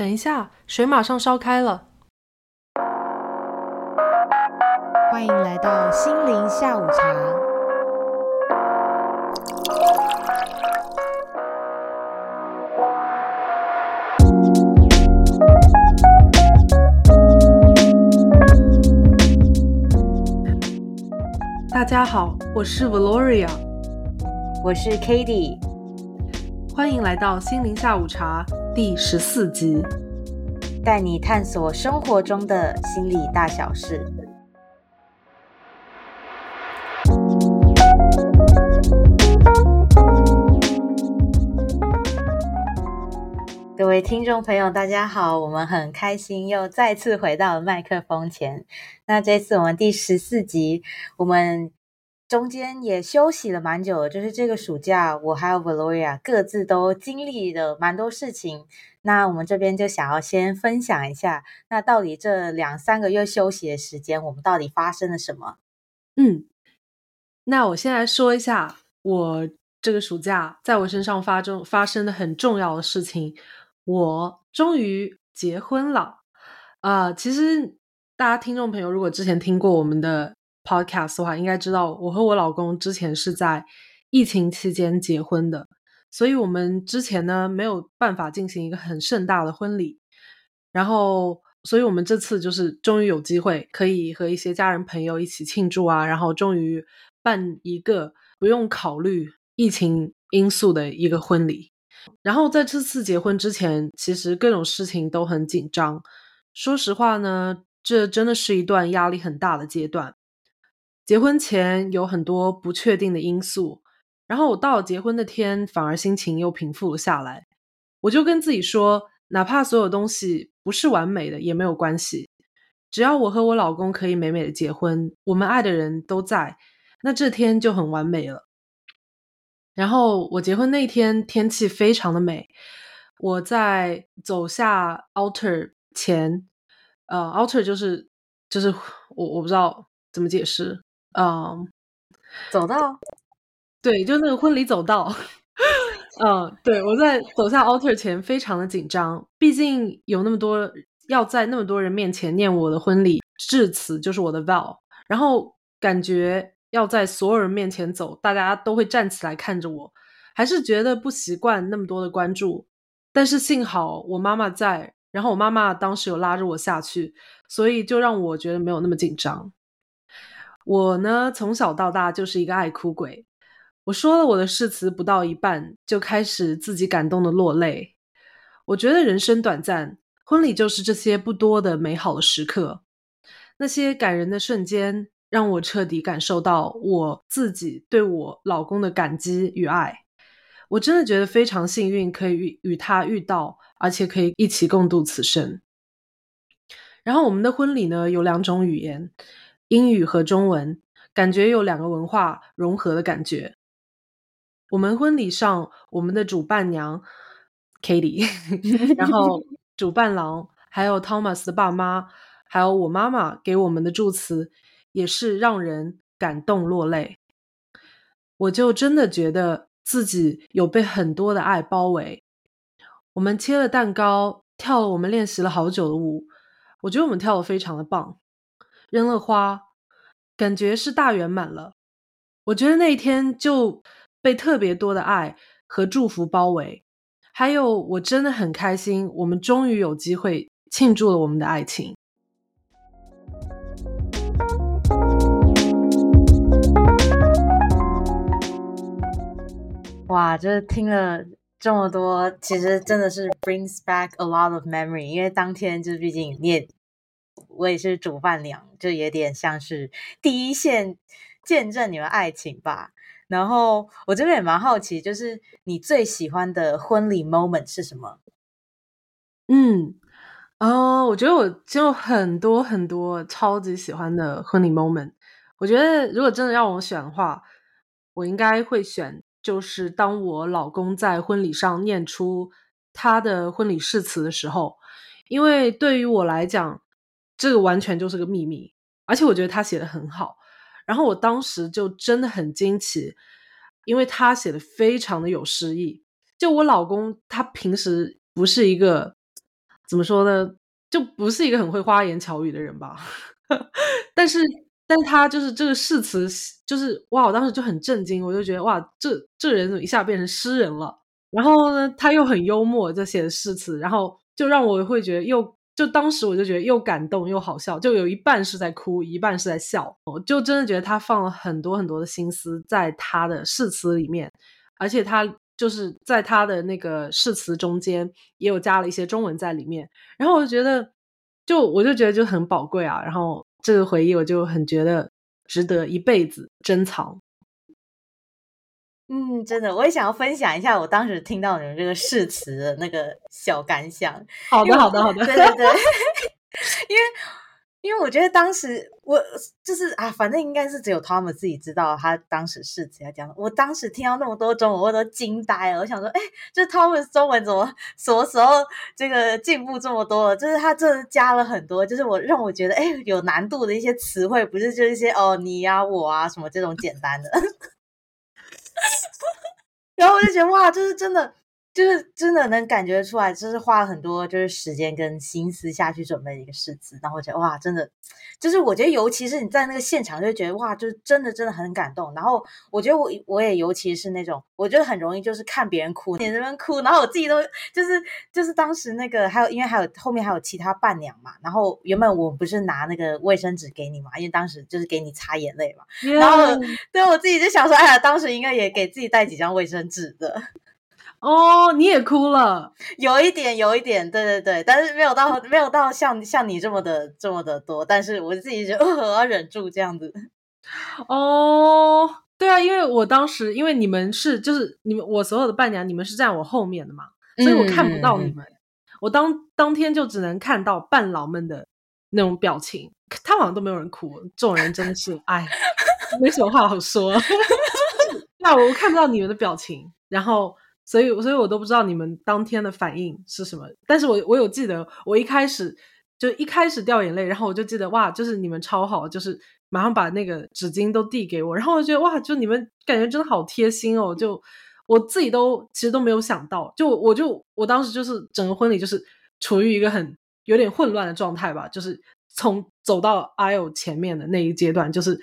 等一下，水马上烧开了。欢迎来到心灵下午茶。大家好，我是 Valoria，我是 k a t i e 欢迎来到心灵下午茶第十四集，带你探索生活中的心理大小事。各位听众朋友，大家好！我们很开心又再次回到了麦克风前。那这次我们第十四集，我们中间也休息了蛮久的，就是这个暑假，我还有 Valoria 各自都经历了蛮多事情。那我们这边就想要先分享一下，那到底这两三个月休息的时间，我们到底发生了什么？嗯，那我先来说一下，我这个暑假在我身上发生发生的很重要的事情。我终于结婚了啊！其实大家听众朋友如果之前听过我们的 podcast 的话，应该知道我和我老公之前是在疫情期间结婚的，所以我们之前呢没有办法进行一个很盛大的婚礼。然后，所以我们这次就是终于有机会可以和一些家人朋友一起庆祝啊！然后终于办一个不用考虑疫情因素的一个婚礼。然后在这次结婚之前，其实各种事情都很紧张。说实话呢，这真的是一段压力很大的阶段。结婚前有很多不确定的因素，然后我到了结婚那天，反而心情又平复了下来。我就跟自己说，哪怕所有东西不是完美的也没有关系，只要我和我老公可以美美的结婚，我们爱的人都在，那这天就很完美了。然后我结婚那天天气非常的美，我在走下 altar 前，呃，altar 就是就是我我不知道怎么解释，嗯，走到，对，就那个婚礼走道，嗯，对我在走下 altar 前非常的紧张，毕竟有那么多要在那么多人面前念我的婚礼致辞，就是我的 vow，然后感觉。要在所有人面前走，大家都会站起来看着我，还是觉得不习惯那么多的关注。但是幸好我妈妈在，然后我妈妈当时有拉着我下去，所以就让我觉得没有那么紧张。我呢，从小到大就是一个爱哭鬼。我说了我的誓词不到一半，就开始自己感动的落泪。我觉得人生短暂，婚礼就是这些不多的美好的时刻，那些感人的瞬间。让我彻底感受到我自己对我老公的感激与爱，我真的觉得非常幸运，可以与与他遇到，而且可以一起共度此生。然后我们的婚礼呢，有两种语言，英语和中文，感觉有两个文化融合的感觉。我们婚礼上，我们的主伴娘 Katie，然后主伴郎还有 Thomas 的爸妈，还有我妈妈给我们的祝词。也是让人感动落泪，我就真的觉得自己有被很多的爱包围。我们切了蛋糕，跳了我们练习了好久的舞，我觉得我们跳的非常的棒。扔了花，感觉是大圆满了。我觉得那一天就被特别多的爱和祝福包围，还有我真的很开心，我们终于有机会庆祝了我们的爱情。哇，就是听了这么多，其实真的是 brings back a lot of memory。因为当天就是毕竟你也，我也是主伴娘，就有点像是第一线见证你们爱情吧。然后我这边也蛮好奇，就是你最喜欢的婚礼 moment 是什么？嗯，哦，我觉得我就很多很多超级喜欢的婚礼 moment。我觉得如果真的让我选的话，我应该会选。就是当我老公在婚礼上念出他的婚礼誓词的时候，因为对于我来讲，这个完全就是个秘密，而且我觉得他写的很好。然后我当时就真的很惊奇，因为他写的非常的有诗意。就我老公，他平时不是一个怎么说呢，就不是一个很会花言巧语的人吧。但是，但他就是这个誓词，就是哇，我当时就很震惊，我就觉得哇，这这人怎么一下变成诗人了？然后呢，他又很幽默，就写的诗词，然后就让我会觉得又。就当时我就觉得又感动又好笑，就有一半是在哭，一半是在笑。我就真的觉得他放了很多很多的心思在他的誓词里面，而且他就是在他的那个誓词中间也有加了一些中文在里面。然后我就觉得，就我就觉得就很宝贵啊。然后这个回忆我就很觉得值得一辈子珍藏。嗯，真的，我也想要分享一下我当时听到你们这个誓词的那个小感想。好的，好的，好的。对对对，因为因为我觉得当时我就是啊，反正应该是只有他们自己知道他当时誓词要讲。我当时听到那么多中文，我都惊呆了。我想说，哎，就是他们中文怎么什么时候这个进步这么多了？就是他真的加了很多，就是我让我觉得哎有难度的一些词汇，不是就一些哦你呀我啊什么这种简单的。然后我就觉得哇，就是真的。就是真的能感觉出来，就是花了很多就是时间跟心思下去准备一个诗词，然后我觉得哇，真的，就是我觉得尤其是你在那个现场，就觉得哇，就是真的真的很感动。然后我觉得我我也尤其是那种，我觉得很容易就是看别人哭，你这边哭，然后我自己都就是就是当时那个还有因为还有后面还有其他伴娘嘛，然后原本我不是拿那个卫生纸给你嘛，因为当时就是给你擦眼泪嘛，然后对我自己就想说，哎呀，当时应该也给自己带几张卫生纸的。哦，你也哭了，有一点，有一点，对对对，但是没有到 没有到像像你这么的这么的多，但是我自己就我要忍住这样子。哦，对啊，因为我当时因为你们是就是你们我所有的伴娘，你们是站我后面的嘛，所以我看不到你们，我当当天就只能看到伴郎们的那种表情，他好像都没有人哭，这种人真的是哎，没什么话好说。那我看不到你们的表情，然后。所以，所以我都不知道你们当天的反应是什么。但是我我有记得，我一开始就一开始掉眼泪，然后我就记得哇，就是你们超好，就是马上把那个纸巾都递给我，然后我觉得哇，就你们感觉真的好贴心哦。就我自己都其实都没有想到，就我就我当时就是整个婚礼就是处于一个很有点混乱的状态吧，就是从走到 aisle 前面的那一阶段，就是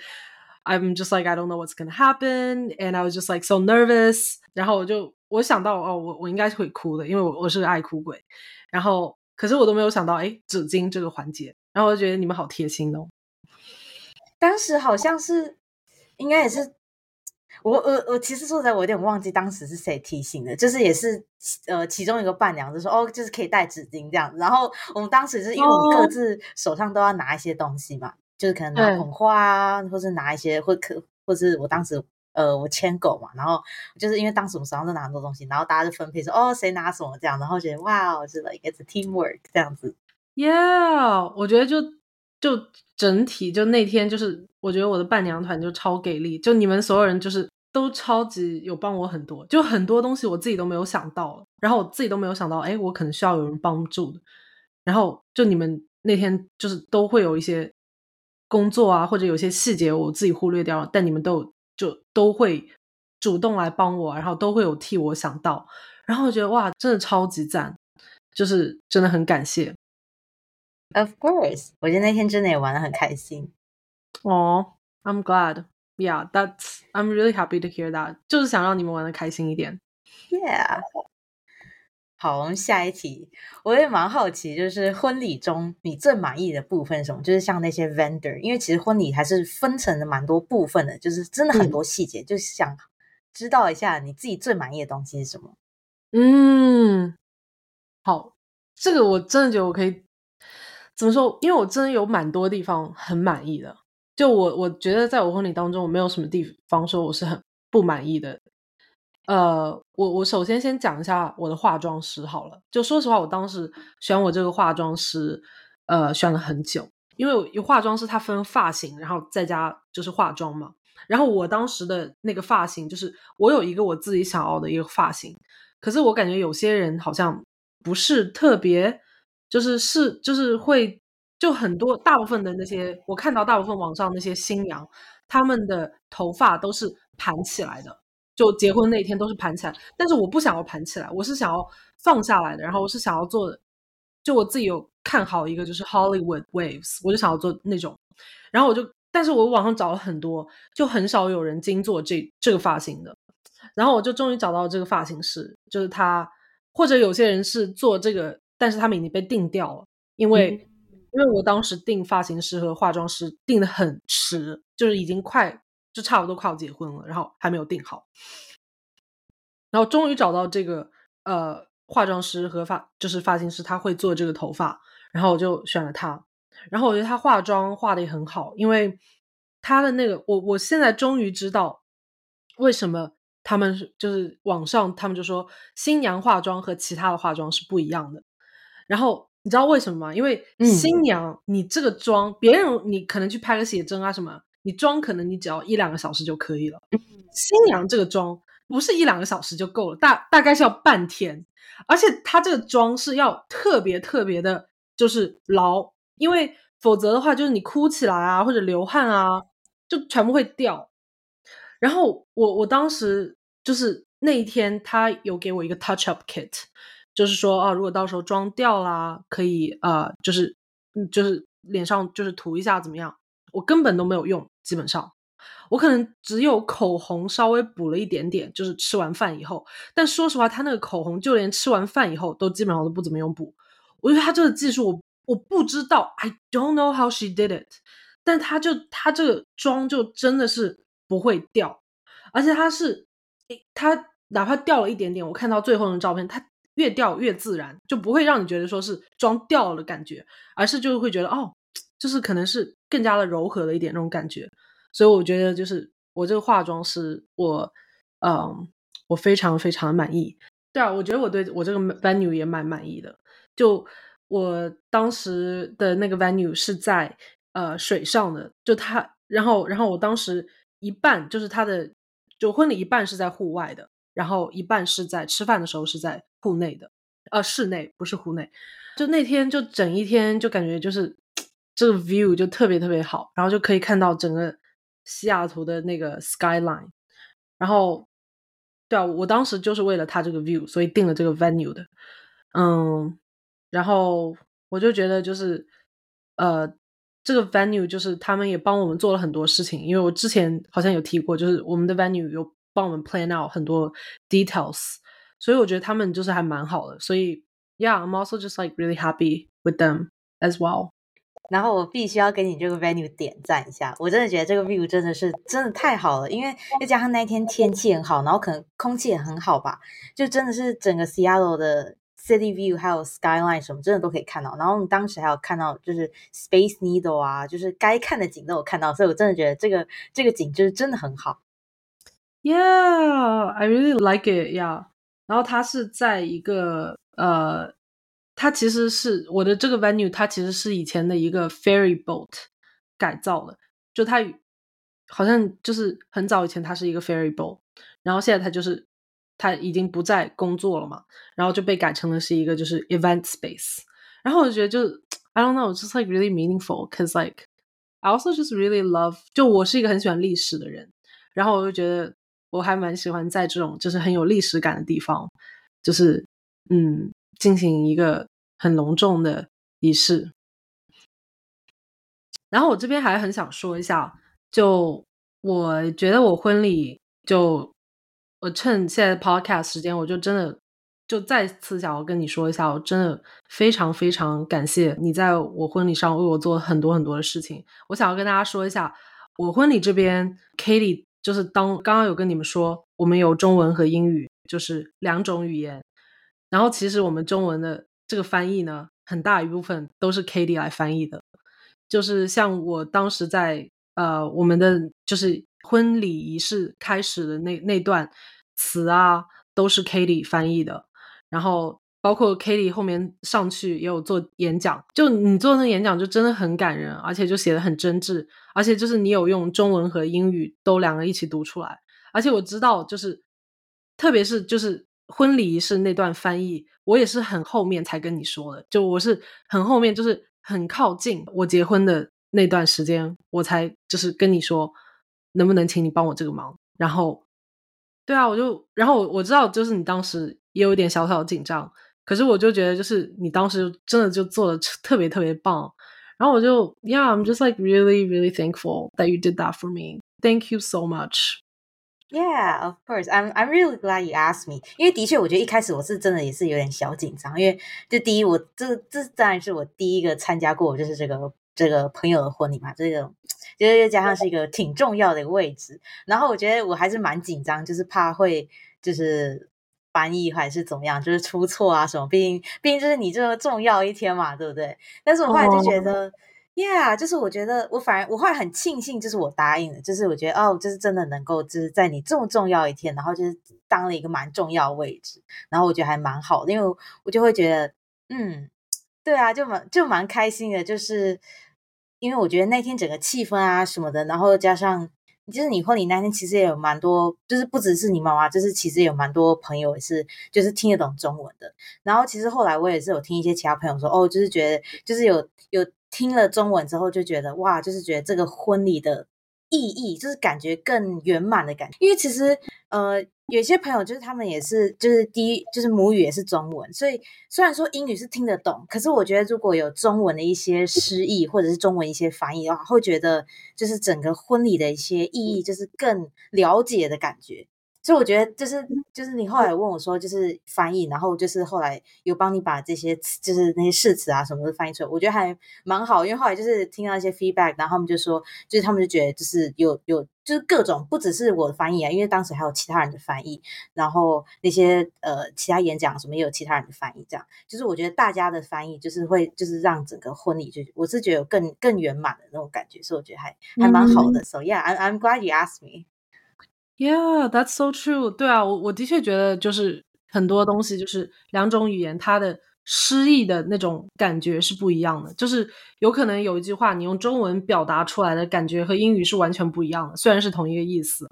I'm just like I don't know what's gonna happen and I was just like so nervous，然后我就。我想到哦，我我应该是会哭的，因为我我是个爱哭鬼。然后，可是我都没有想到，哎，纸巾这个环节。然后我就觉得你们好贴心哦。当时好像是，应该也是我我我其实说实在，我有点忘记当时是谁提醒的，就是也是呃其中一个伴娘就说哦，就是可以带纸巾这样子。然后我们当时是因为我们各自手上都要拿一些东西嘛，就是可能拿捧花啊，或是拿一些或可或是我当时。呃，我牵狗嘛，然后就是因为当时我手上都拿很多东西，然后大家就分配说，哦，谁拿什么这样，然后觉得哇，我觉得应该是 teamwork 这样子。Yeah，我觉得就就整体就那天就是，我觉得我的伴娘团就超给力，就你们所有人就是都超级有帮我很多，就很多东西我自己都没有想到，然后我自己都没有想到，哎，我可能需要有人帮助的，然后就你们那天就是都会有一些工作啊，或者有些细节我自己忽略掉了，但你们都有。就都会主动来帮我，然后都会有替我想到，然后我觉得哇，真的超级赞，就是真的很感谢。Of course，我觉得那天真的也玩的很开心。哦，I'm glad. Yeah, that's I'm really happy to hear that. 就是想让你们玩的开心一点。Yeah. 好，我们下一题。我也蛮好奇，就是婚礼中你最满意的部分什么？就是像那些 vendor，因为其实婚礼还是分成了蛮多部分的，就是真的很多细节，就是想知道一下你自己最满意的东西是什么。嗯，好，这个我真的觉得我可以怎么说？因为我真的有蛮多地方很满意的。就我我觉得在我婚礼当中，我没有什么地方说我是很不满意的。呃，我我首先先讲一下我的化妆师好了。就说实话，我当时选我这个化妆师，呃，选了很久，因为有化妆师他分发型，然后再加就是化妆嘛。然后我当时的那个发型，就是我有一个我自己想要的一个发型，可是我感觉有些人好像不是特别，就是是就是会就很多大部分的那些我看到大部分网上那些新娘，他们的头发都是盘起来的。就结婚那天都是盘起来，但是我不想要盘起来，我是想要放下来的。然后我是想要做，就我自己有看好一个，就是 Hollywood Waves，我就想要做那种。然后我就，但是我网上找了很多，就很少有人精做这这个发型的。然后我就终于找到这个发型师，就是他，或者有些人是做这个，但是他们已经被定掉了，因为因为我当时定发型师和化妆师定的很迟，就是已经快就差不多快要结婚了，然后还没有定好。然后终于找到这个呃化妆师和发就是发型师，他会做这个头发，然后我就选了他。然后我觉得他化妆化的也很好，因为他的那个我我现在终于知道为什么他们是就是网上他们就说新娘化妆和其他的化妆是不一样的。然后你知道为什么吗？因为新娘你这个妆，别人你可能去拍个写真啊什么，你妆可能你只要一两个小时就可以了。新娘这个妆。不是一两个小时就够了，大大概是要半天，而且她这个妆是要特别特别的，就是牢，因为否则的话，就是你哭起来啊，或者流汗啊，就全部会掉。然后我我当时就是那一天，他有给我一个 touch up kit，就是说啊，如果到时候妆掉啦，可以呃，就是嗯，就是脸上就是涂一下怎么样？我根本都没有用，基本上。我可能只有口红稍微补了一点点，就是吃完饭以后。但说实话，他那个口红就连吃完饭以后都基本上都不怎么用补。我觉得他这个技术，我我不知道，I don't know how she did it。但他就他这个妆就真的是不会掉，而且他是，他哪怕掉了一点点，我看到最后的照片，它越掉越自然，就不会让你觉得说是妆掉了的感觉，而是就会觉得哦，就是可能是更加的柔和了一点那种感觉。所以我觉得，就是我这个化妆师，我，嗯，我非常非常满意。对啊，我觉得我对我这个 venue 也蛮满意的。就我当时的那个 venue 是在呃水上的，就它，然后然后我当时一半就是它的，就婚礼一半是在户外的，然后一半是在吃饭的时候是在户内的，呃，室内不是户内。就那天就整一天就感觉就是这个 view 就特别特别好，然后就可以看到整个。西雅图的那个 skyline，然后，对啊，我当时就是为了它这个 view，所以定了这个 venue 的，嗯，然后我就觉得就是，呃，这个 venue 就是他们也帮我们做了很多事情，因为我之前好像有提过，就是我们的 venue 有帮我们 plan out 很多 details，所以我觉得他们就是还蛮好的，所以，yeah，I'm also just like really happy with them as well。然后我必须要给你这个 venue 点赞一下，我真的觉得这个 view 真的是真的太好了，因为再加上那一天天气很好，然后可能空气也很好吧，就真的是整个 Seattle 的 city view 还有 skyline 什么真的都可以看到。然后当时还有看到就是 Space Needle 啊，就是该看的景都有看到，所以我真的觉得这个这个景就是真的很好。Yeah, I really like it. Yeah，然后它是在一个呃。它其实是我的这个 venue，它其实是以前的一个 ferry boat 改造的，就它好像就是很早以前它是一个 ferry boat，然后现在它就是它已经不再工作了嘛，然后就被改成了是一个就是 event space，然后我就觉得就 I don't know，just like really meaningful，cause like I also just really love，就我是一个很喜欢历史的人，然后我就觉得我还蛮喜欢在这种就是很有历史感的地方，就是嗯。进行一个很隆重的仪式，然后我这边还很想说一下，就我觉得我婚礼就我趁现在 podcast 时间，我就真的就再次想要跟你说一下，我真的非常非常感谢你在我婚礼上为我做很多很多的事情。我想要跟大家说一下，我婚礼这边 Katie 就是当刚刚有跟你们说，我们有中文和英语，就是两种语言。然后其实我们中文的这个翻译呢，很大一部分都是 k a t i e 来翻译的。就是像我当时在呃我们的就是婚礼仪式开始的那那段词啊，都是 k a t i e 翻译的。然后包括 k a t i e 后面上去也有做演讲，就你做那个演讲就真的很感人，而且就写的很真挚，而且就是你有用中文和英语都两个一起读出来。而且我知道，就是特别是就是。婚礼仪式那段翻译，我也是很后面才跟你说的。就我是很后面，就是很靠近我结婚的那段时间，我才就是跟你说，能不能请你帮我这个忙？然后，对啊，我就然后我知道，就是你当时也有点小小的紧张，可是我就觉得，就是你当时真的就做的特别特别棒。然后我就，Yeah，I'm just like really really thankful that you did that for me. Thank you so much. Yeah, of course. I'm I'm really glad you asked me. 因为的确，我觉得一开始我是真的也是有点小紧张，因为就第一，我这这当然是我第一个参加过，就是这个这个朋友的婚礼嘛，这个就是又加上是一个挺重要的一个位置，然后我觉得我还是蛮紧张，就是怕会就是翻译还是怎么样，就是出错啊什么，毕竟毕竟就是你这个重要一天嘛，对不对？但是我后来就觉得。Yeah，就是我觉得我反而我后来很庆幸，就是我答应了，就是我觉得哦，就是真的能够就是在你这么重要一天，然后就是当了一个蛮重要位置，然后我觉得还蛮好的，因为我就会觉得，嗯，对啊，就蛮就蛮开心的，就是因为我觉得那天整个气氛啊什么的，然后加上就是你婚礼那天其实也有蛮多，就是不只是你妈妈，就是其实有蛮多朋友也是就是听得懂中文的，然后其实后来我也是有听一些其他朋友说，哦，就是觉得就是有有。听了中文之后，就觉得哇，就是觉得这个婚礼的意义，就是感觉更圆满的感觉。因为其实呃，有些朋友就是他们也是，就是第一就是母语也是中文，所以虽然说英语是听得懂，可是我觉得如果有中文的一些诗意或者是中文一些翻译的话，会觉得就是整个婚礼的一些意义，就是更了解的感觉。所以我觉得就是就是你后来问我说就是翻译，然后就是后来有帮你把这些就是那些誓词啊什么的翻译出来，我觉得还蛮好。因为后来就是听到一些 feedback，然后他们就说，就是他们就觉得就是有有就是各种不只是我的翻译啊，因为当时还有其他人的翻译，然后那些呃其他演讲什么也有其他人的翻译，这样就是我觉得大家的翻译就是会就是让整个婚礼就我是觉得有更更圆满的那种感觉，所以我觉得还还蛮好的。So yeah, I'm I'm glad you asked me. Yeah, that's so true. 对啊，我我的确觉得就是很多东西就是两种语言，它的诗意的那种感觉是不一样的。就是有可能有一句话，你用中文表达出来的感觉和英语是完全不一样的，虽然是同一个意思。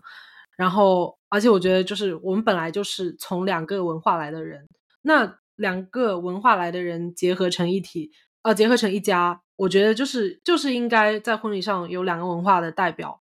然后，而且我觉得就是我们本来就是从两个文化来的人，那两个文化来的人结合成一体，呃，结合成一家，我觉得就是就是应该在婚礼上有两个文化的代表。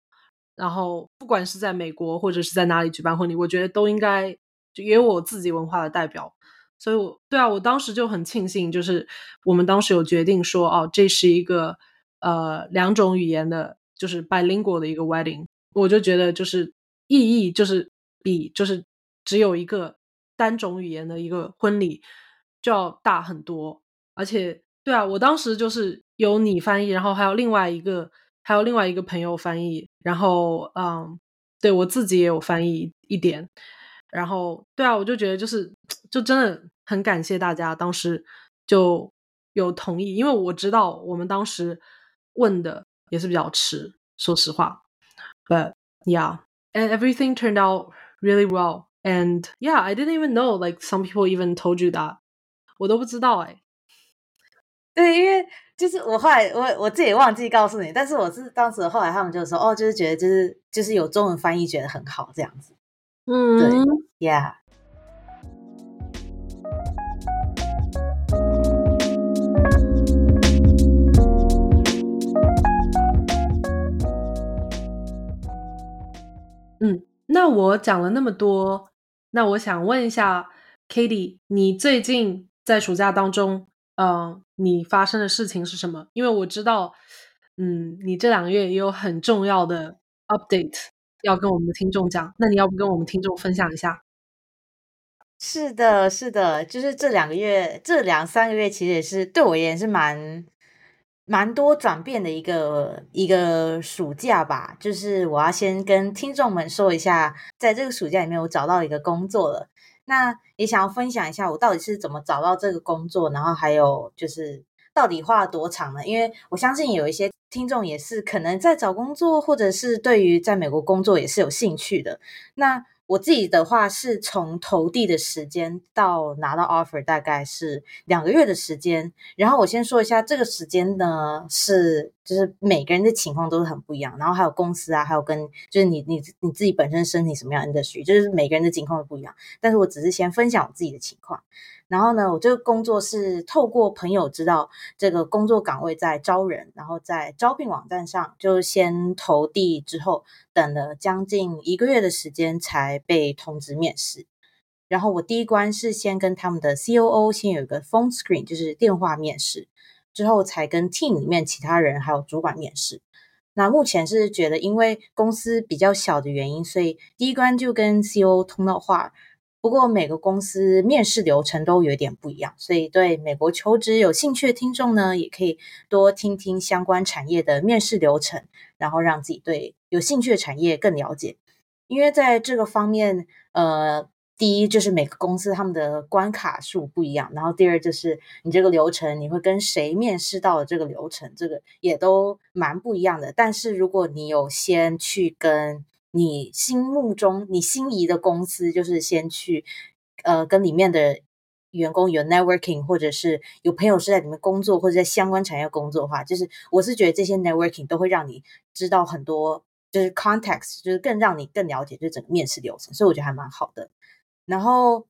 然后，不管是在美国或者是在哪里举办婚礼，我觉得都应该就也有我自己文化的代表。所以，我对啊，我当时就很庆幸，就是我们当时有决定说，哦，这是一个呃两种语言的，就是 bilingual 的一个 wedding。我就觉得就是意义就是比就是只有一个单种语言的一个婚礼就要大很多。而且，对啊，我当时就是有你翻译，然后还有另外一个。还有另外一个朋友翻译，然后嗯，对我自己也有翻译一点，然后对啊，我就觉得就是就真的很感谢大家当时就有同意，因为我知道我们当时问的也是比较迟，说实话，But yeah, and everything turned out really well, and yeah, I didn't even know like some people even told you that，我都不知道哎，对，因为。就是我后来我我自己也忘记告诉你，但是我是当时后来他们就说哦，就是觉得就是就是有中文翻译觉得很好这样子，嗯，对，Yeah，嗯，那我讲了那么多，那我想问一下 k a t i e 你最近在暑假当中？嗯，你发生的事情是什么？因为我知道，嗯，你这两个月也有很重要的 update 要跟我们的听众讲。那你要不跟我们听众分享一下？是的，是的，就是这两个月，这两三个月其实也是对我也是蛮蛮多转变的一个一个暑假吧。就是我要先跟听众们说一下，在这个暑假里面，我找到一个工作了。那也想要分享一下我到底是怎么找到这个工作，然后还有就是到底花了多长呢？因为我相信有一些听众也是可能在找工作，或者是对于在美国工作也是有兴趣的。那我自己的话是从投递的时间到拿到 offer 大概是两个月的时间。然后我先说一下这个时间呢，是就是每个人的情况都是很不一样。然后还有公司啊，还有跟就是你你你自己本身身体什么样的 industry，就是每个人的情况都不一样。但是我只是先分享我自己的情况。然后呢，我这个工作是透过朋友知道这个工作岗位在招人，然后在招聘网站上就先投递，之后等了将近一个月的时间才被通知面试。然后我第一关是先跟他们的 COO 先有一个 phone screen，就是电话面试，之后才跟 team 里面其他人还有主管面试。那目前是觉得，因为公司比较小的原因，所以第一关就跟 COO 通到话。不过每个公司面试流程都有点不一样，所以对美国求职有兴趣的听众呢，也可以多听听相关产业的面试流程，然后让自己对有兴趣的产业更了解。因为在这个方面，呃。第一就是每个公司他们的关卡数不一样，然后第二就是你这个流程你会跟谁面试到的这个流程，这个也都蛮不一样的。但是如果你有先去跟你心目中你心仪的公司，就是先去呃跟里面的员工有 networking，或者是有朋友是在里面工作或者在相关产业工作的话，就是我是觉得这些 networking 都会让你知道很多，就是 context，就是更让你更了解就整个面试流程，所以我觉得还蛮好的。然后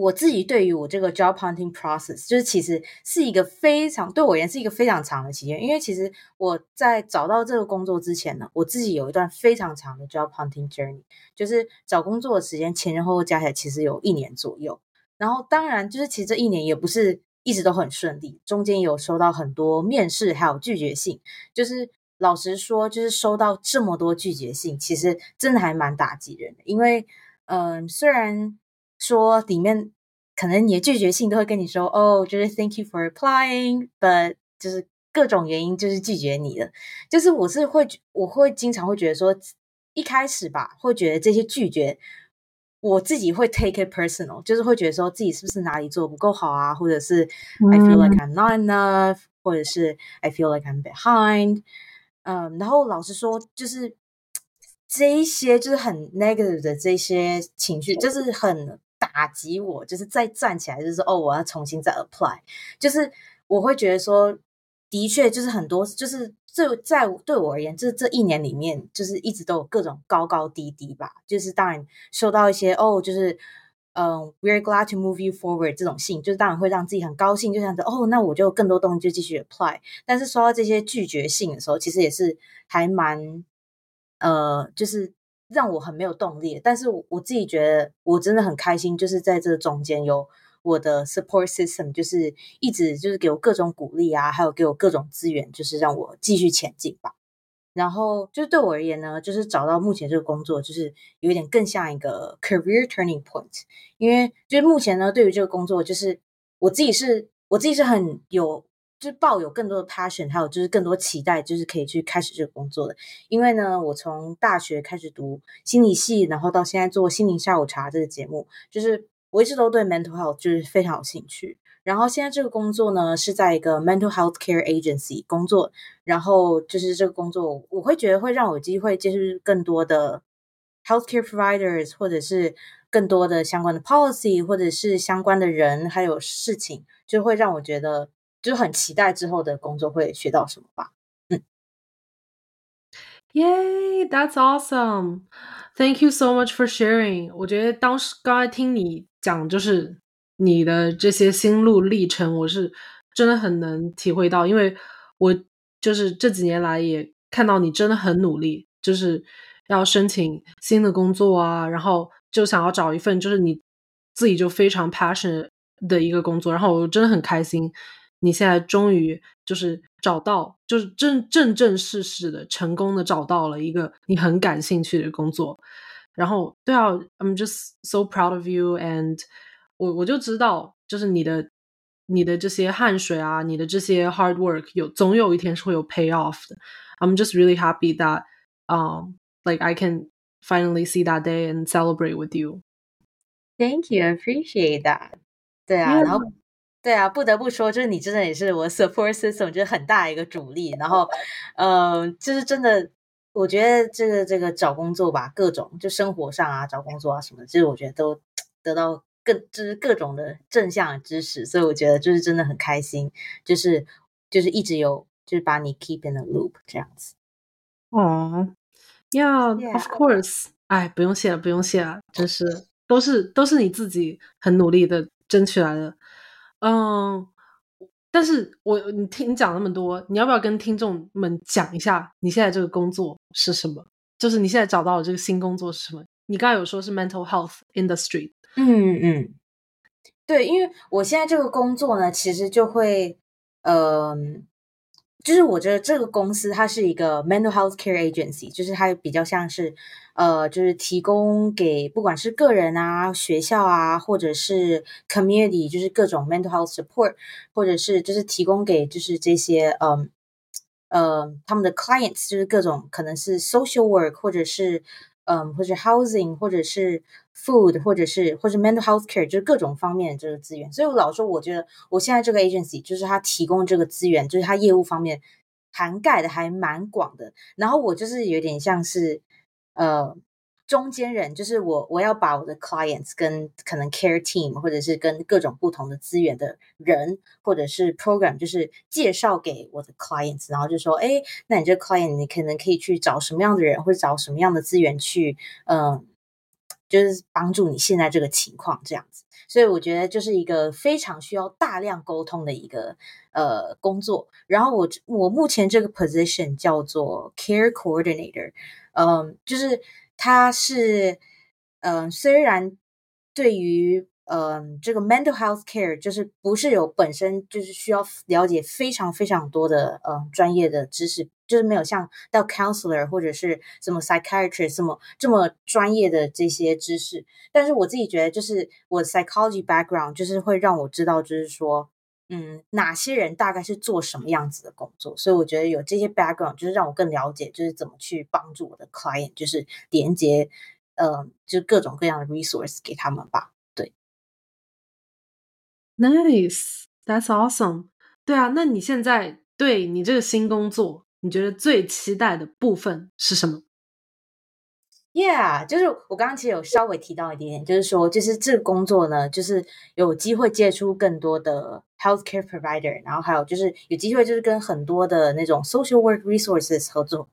我自己对于我这个 job hunting process，就是其实是一个非常对我而言是一个非常长的期间，因为其实我在找到这个工作之前呢，我自己有一段非常长的 job hunting journey，就是找工作的时间前前后后加起来其实有一年左右。然后当然就是其实这一年也不是一直都很顺利，中间有收到很多面试还有拒绝信，就是老实说，就是收到这么多拒绝信，其实真的还蛮打击人的，因为。嗯，虽然说里面可能你的拒绝信都会跟你说，哦，就是 Thank you for applying，but 就是各种原因就是拒绝你了。就是我是会，我会经常会觉得说，一开始吧，会觉得这些拒绝，我自己会 take it personal，就是会觉得说自己是不是哪里做不够好啊，或者是 I feel like I'm not enough，或者是 I feel like I'm behind。嗯，然后老实说，就是。这一些就是很 negative 的这些情绪，就是很打击我，就是再站起来，就是说哦，我要重新再 apply，就是我会觉得说，的确就是很多，就是这在对我而言，这这一年里面，就是一直都有各种高高低低吧。就是当然收到一些哦，就是嗯，we're glad to move you forward 这种信，就是当然会让自己很高兴，就想着哦，那我就更多东西就继续 apply。但是收到这些拒绝信的时候，其实也是还蛮。呃，就是让我很没有动力，但是我我自己觉得我真的很开心，就是在这中间有我的 support system，就是一直就是给我各种鼓励啊，还有给我各种资源，就是让我继续前进吧。然后就是对我而言呢，就是找到目前这个工作，就是有点更像一个 career turning point，因为就是目前呢，对于这个工作，就是我自己是我自己是很有。就是抱有更多的 passion，还有就是更多期待，就是可以去开始这个工作的。因为呢，我从大学开始读心理系，然后到现在做心灵下午茶这个节目，就是我一直都对 mental health 就是非常有兴趣。然后现在这个工作呢，是在一个 mental health care agency 工作，然后就是这个工作，我会觉得会让我机会接触更多的 healthcare providers，或者是更多的相关的 policy，或者是相关的人还有事情，就会让我觉得。就很期待之后的工作会学到什么吧。嗯，Yay! That's awesome. Thank you so much for sharing. 我觉得当时刚才听你讲，就是你的这些心路历程，我是真的很能体会到，因为我就是这几年来也看到你真的很努力，就是要申请新的工作啊，然后就想要找一份就是你自己就非常 passion 的一个工作，然后我真的很开心。你现在终于就是找到，就是正正正式式的成功的找到了一个你很感兴趣的工作，然后对啊，I'm just so proud of you，and 我我就知道，就是你的你的这些汗水啊，你的这些 hard work 有总有一天是会有 pay off 的。I'm just really happy that um like I can finally see that day and celebrate with you. Thank you, appreciate that. 对啊，然后。 对啊，不得不说，就是你真的也是我 support system，就是很大一个主力。然后，呃，就是真的，我觉得这个这个找工作吧，各种就生活上啊，找工作啊什么，就是我觉得都得到更就是各种的正向的支持，所以我觉得就是真的很开心，就是就是一直有就是把你 keep in the loop 这样子。哦，Yeah，of course，哎，不用谢了，不用谢了，真是都是都是你自己很努力的争取来的。嗯，但是我你听你讲那么多，你要不要跟听众们讲一下你现在这个工作是什么？就是你现在找到的这个新工作是什么？你刚才有说是 mental health industry，嗯嗯，对，因为我现在这个工作呢，其实就会，嗯。就是我觉得这个公司它是一个 mental health care agency，就是它比较像是，呃，就是提供给不管是个人啊、学校啊，或者是 community，就是各种 mental health support，或者是就是提供给就是这些，嗯，呃，他们的 clients，就是各种可能是 social work，或者是。嗯，或者 housing，或者是 food，或者是或者 mental health care，就是各种方面的这个资源。所以我老说，我觉得我现在这个 agency 就是它提供这个资源，就是它业务方面涵盖的还蛮广的。然后我就是有点像是呃。中间人就是我，我要把我的 clients 跟可能 care team 或者是跟各种不同的资源的人，或者是 program，就是介绍给我的 clients，然后就说，哎，那你这个 client 你可能可以去找什么样的人，或者找什么样的资源去，嗯，就是帮助你现在这个情况这样子。所以我觉得就是一个非常需要大量沟通的一个呃工作。然后我我目前这个 position 叫做 care coordinator，嗯，就是。它是，嗯，虽然对于，嗯，这个 mental health care 就是不是有本身就是需要了解非常非常多的，嗯，专业的知识，就是没有像到 counselor 或者是什么 psychiatrist 什么这么专业的这些知识，但是我自己觉得，就是我 psychology background 就是会让我知道，就是说。嗯，哪些人大概是做什么样子的工作？所以我觉得有这些 background 就是让我更了解，就是怎么去帮助我的 client，就是连接，呃，就各种各样的 resource 给他们吧。，Nice，that's awesome。对啊，那你现在对你这个新工作，你觉得最期待的部分是什么？Yeah，就是我刚刚其实有稍微提到一点点，就是说，就是这个工作呢，就是有机会接触更多的 healthcare provider，然后还有就是有机会就是跟很多的那种 social work resources 合作。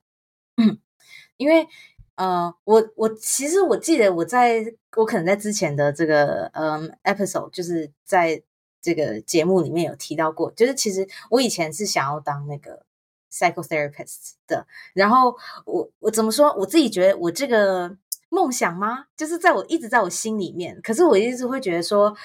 因为呃，我我其实我记得我在我可能在之前的这个嗯 episode，就是在这个节目里面有提到过，就是其实我以前是想要当那个。psychotherapist 的，然后我我怎么说？我自己觉得我这个梦想吗？就是在我一直在我心里面，可是我一直会觉得说，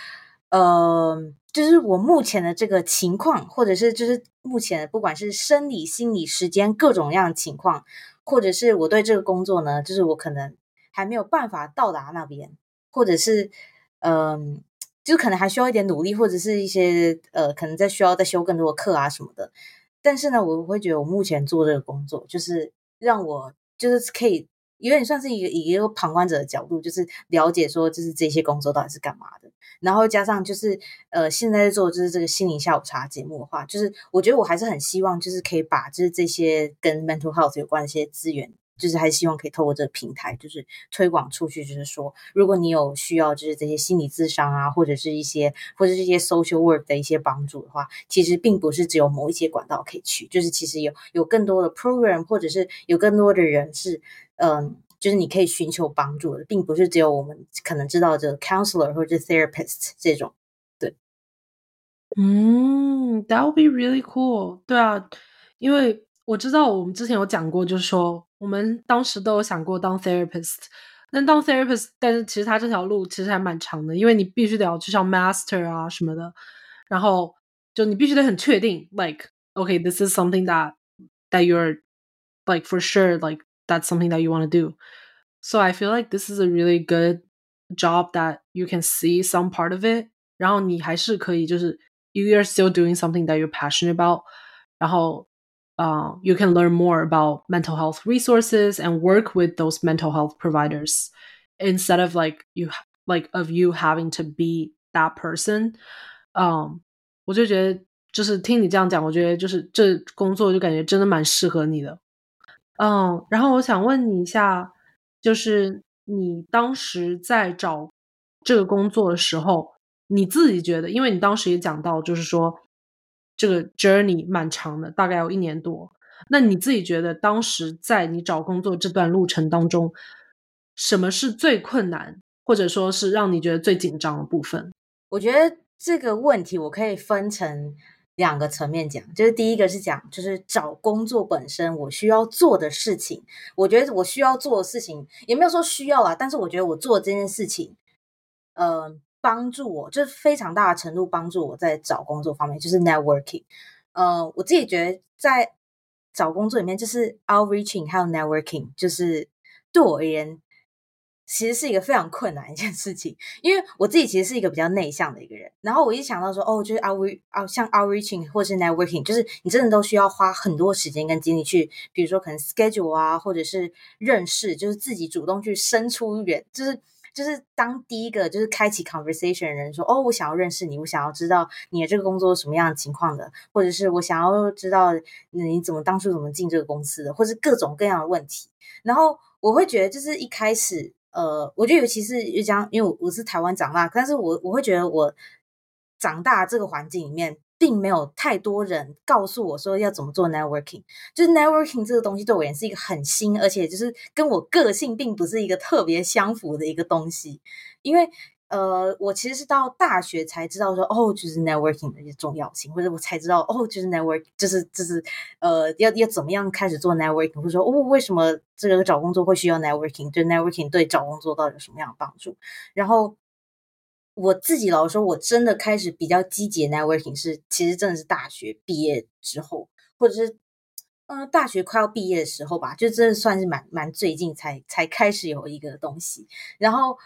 呃，就是我目前的这个情况，或者是就是目前不管是生理、心理、时间各种样的情况，或者是我对这个工作呢，就是我可能还没有办法到达那边，或者是嗯，就可能还需要一点努力，或者是一些呃，可能在需要再修更多的课啊什么的。但是呢，我会觉得我目前做这个工作，就是让我就是可以有点算是一个以一个旁观者的角度，就是了解说，就是这些工作到底是干嘛的。然后加上就是呃，现在在做就是这个心灵下午茶节目的话，就是我觉得我还是很希望，就是可以把就是这些跟 mental health 有关的一些资源。就是还是希望可以透过这个平台，就是推广出去。就是说，如果你有需要，就是这些心理咨商啊，或者是一些或者这些 social work 的一些帮助的话，其实并不是只有某一些管道可以去。就是其实有有更多的 program，或者是有更多的人是，嗯，就是你可以寻求帮助的，并不是只有我们可能知道的 counselor 或者 therapist 这种。对，嗯，that would be really cool。对啊，因为。我知道我们之前有讲过，就是说我们当时都有想过当 therapist，但当 therapist，但是其实他这条路其实还蛮长的，因为你必须得要去上 master 啊什么的，然后就你必须得很确定，like okay，this is something that that you're like for sure like that's something that you want to do. So I feel like this is a really good job that you can see some part of it，然后你还是可以就是 you are still doing something that you're passionate about，然后 uh, you can learn more about mental health resources and work with those mental health providers instead of like you like of you having to be that person. Um, 我就觉得就是听你这样讲，我觉得就是这工作就感觉真的蛮适合你的。嗯，然后我想问你一下，就是你当时在找这个工作的时候，你自己觉得，因为你当时也讲到，就是说 这个 journey 蛮长的，大概有一年多。那你自己觉得，当时在你找工作这段路程当中，什么是最困难，或者说是让你觉得最紧张的部分？我觉得这个问题我可以分成两个层面讲，就是第一个是讲就是找工作本身我需要做的事情，我觉得我需要做的事情也没有说需要啦，但是我觉得我做这件事情，呃，帮助我就是非常大的程度帮助我在找工作方面，就是 networking。呃，我自己觉得在找工作里面，就是 outreaching 还有 networking，就是对我而言。其实是一个非常困难一件事情，因为我自己其实是一个比较内向的一个人。然后我一想到说，哦，就是 out out 像 outreaching 或是 networking，就是你真的都需要花很多时间跟精力去，比如说可能 schedule 啊，或者是认识，就是自己主动去伸出人，就是就是当第一个就是开启 conversation 的人说，哦，我想要认识你，我想要知道你的这个工作是什么样的情况的，或者是我想要知道你怎么当初怎么进这个公司的，或是各种各样的问题。然后我会觉得，就是一开始。呃，我觉得尤其是又将，因为我我是台湾长大，但是我我会觉得我长大这个环境里面，并没有太多人告诉我说要怎么做 networking。就是 networking 这个东西对我也是一个很新，而且就是跟我个性并不是一个特别相符的一个东西，因为。呃，我其实是到大学才知道说，哦，就是 networking 的一些重要性，或者我才知道，哦，就是 network，就是就是呃，要要怎么样开始做 networking，或者说，哦，为什么这个找工作会需要 networking？就 networking 对找工作到底有什么样的帮助？然后我自己老说，我真的开始比较积极 networking 是，其实真的是大学毕业之后，或者是嗯，大学快要毕业的时候吧，就真的算是蛮蛮最近才才开始有一个东西，然后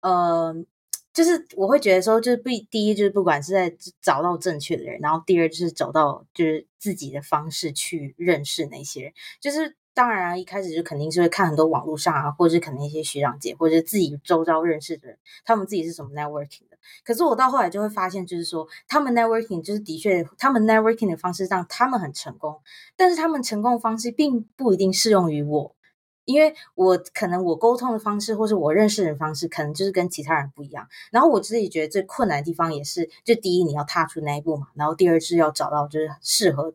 呃。就是我会觉得说，就是不第一就是不管是在找到正确的人，然后第二就是找到就是自己的方式去认识那些人。就是当然啊一开始就肯定是会看很多网络上啊，或者是可能一些学长姐，或者是自己周遭认识的人，他们自己是什么 networking 的。可是我到后来就会发现，就是说他们 networking 就是的确他们 networking 的方式让他们很成功，但是他们成功的方式并不一定适用于我。因为我可能我沟通的方式，或是我认识人方式，可能就是跟其他人不一样。然后我自己觉得最困难的地方也是，就第一你要踏出那一步嘛，然后第二是要找到就是适合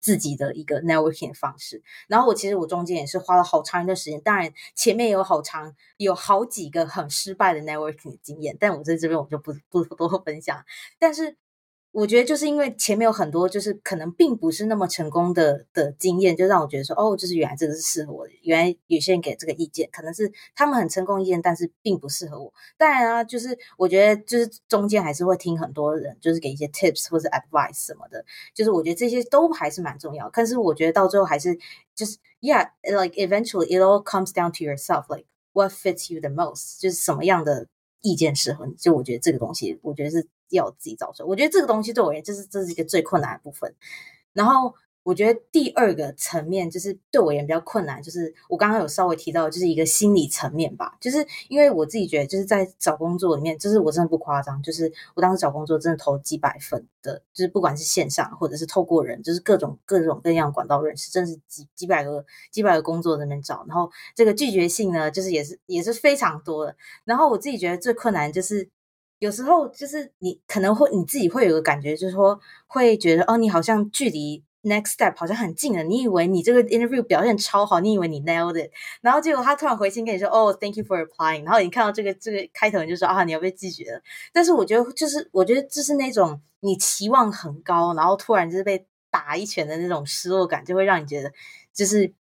自己的一个 networking 方式。然后我其实我中间也是花了好长一段时间，当然前面有好长有好几个很失败的 networking 经验，但我在这边我就不不多分享。但是。我觉得就是因为前面有很多就是可能并不是那么成功的的经验，就让我觉得说哦，就是原来这个是适合我的。原来有些人给这个意见，可能是他们很成功意见，但是并不适合我。当然啊，就是我觉得就是中间还是会听很多人，就是给一些 tips 或者 advice 什么的。就是我觉得这些都还是蛮重要。但是我觉得到最后还是就是 yeah，like eventually it all comes down to yourself，like what fits you the most，就是什么样的意见适合你。就我觉得这个东西，我觉得是。要自己找出来，我觉得这个东西对我而言，就是这是一个最困难的部分。然后我觉得第二个层面，就是对我而言比较困难，就是我刚刚有稍微提到，就是一个心理层面吧。就是因为我自己觉得，就是在找工作里面，就是我真的不夸张，就是我当时找工作真的投几百份的，就是不管是线上或者是透过人，就是各种各种各样管道认识，真是几几百个几百个工作在那边找。然后这个拒绝性呢，就是也是也是非常多的。然后我自己觉得最困难就是。有时候就是你可能会你自己会有个感觉，就是说会觉得哦，你好像距离 next step 好像很近了。你以为你这个 interview 表现超好，你以为你 nailed it，然后结果他突然回信跟你说哦，thank you for applying，然后你看到这个这个开头你就说啊，你要被拒绝了。但是我觉得就是我觉得就是那种你期望很高，然后突然就是被打一拳的那种失落感，就会让你觉得就是。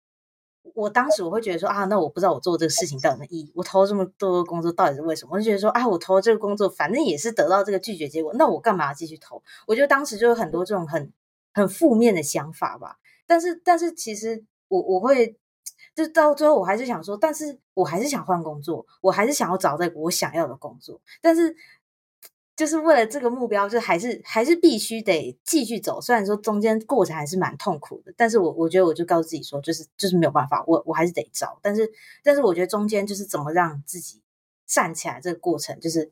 我当时我会觉得说啊，那我不知道我做这个事情到底有没有意义。我投了这么多工作，到底是为什么？我就觉得说啊，我投了这个工作，反正也是得到这个拒绝结果，那我干嘛继续投？我觉得当时就有很多这种很很负面的想法吧。但是，但是其实我我会就到最后，我还是想说，但是我还是想换工作，我还是想要找到我想要的工作，但是。就是为了这个目标，就还是还是必须得继续走。虽然说中间过程还是蛮痛苦的，但是我我觉得我就告诉自己说，就是就是没有办法，我我还是得找。但是但是我觉得中间就是怎么让自己站起来这个过程，就是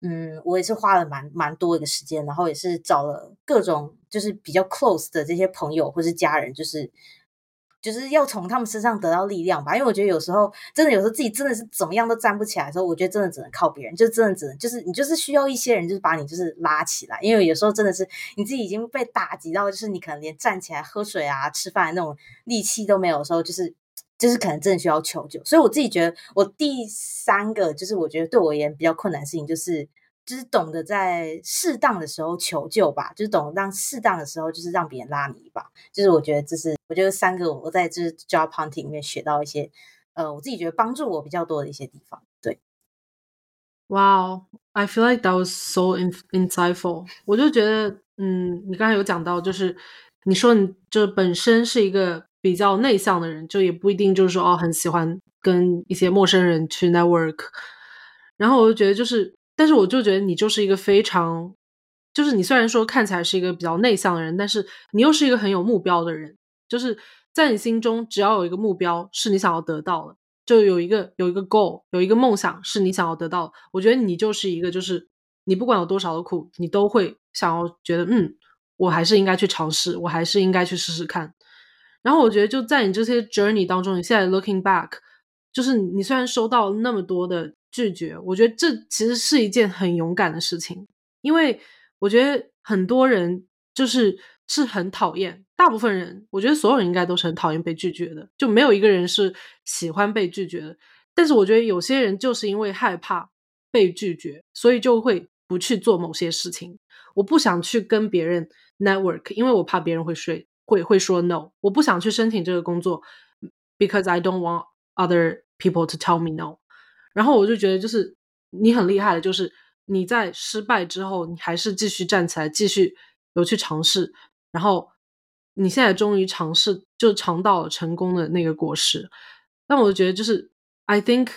嗯，我也是花了蛮蛮多一个时间，然后也是找了各种就是比较 close 的这些朋友或是家人，就是。就是要从他们身上得到力量吧，因为我觉得有时候真的有时候自己真的是怎么样都站不起来的时候，我觉得真的只能靠别人，就真的只能就是你就是需要一些人，就是把你就是拉起来，因为有时候真的是你自己已经被打击到，就是你可能连站起来喝水啊、吃饭那种力气都没有的时候，就是就是可能真的需要求救。所以我自己觉得，我第三个就是我觉得对我而言比较困难的事情，就是就是懂得在适当的时候求救吧，就是懂让适当的时候就是让别人拉你一把。就是我觉得这是我觉得三个我在这 job hunting 里面学到一些，呃，我自己觉得帮助我比较多的一些地方。对，Wow, I feel like that was so insightful。我就觉得，嗯，你刚才有讲到，就是你说你就本身是一个比较内向的人，就也不一定就是说哦很喜欢跟一些陌生人去 network。然后我就觉得，就是，但是我就觉得你就是一个非常，就是你虽然说看起来是一个比较内向的人，但是你又是一个很有目标的人，就是在你心中只要有一个目标是你想要得到的。就有一个有一个 goal，有一个梦想是你想要得到的。我觉得你就是一个，就是你不管有多少的苦，你都会想要觉得，嗯，我还是应该去尝试，我还是应该去试试看。然后我觉得就在你这些 journey 当中，你现在 looking back，就是你虽然收到那么多的拒绝，我觉得这其实是一件很勇敢的事情，因为我觉得很多人就是是很讨厌。大部分人，我觉得所有人应该都是很讨厌被拒绝的，就没有一个人是喜欢被拒绝的。但是我觉得有些人就是因为害怕被拒绝，所以就会不去做某些事情。我不想去跟别人 network，因为我怕别人会睡，会会说 no。我不想去申请这个工作，because I don't want other people to tell me no。然后我就觉得，就是你很厉害的，就是你在失败之后，你还是继续站起来，继续有去尝试，然后。你现在终于尝试，就尝到了成功的那个果实。但我觉得，就是 I think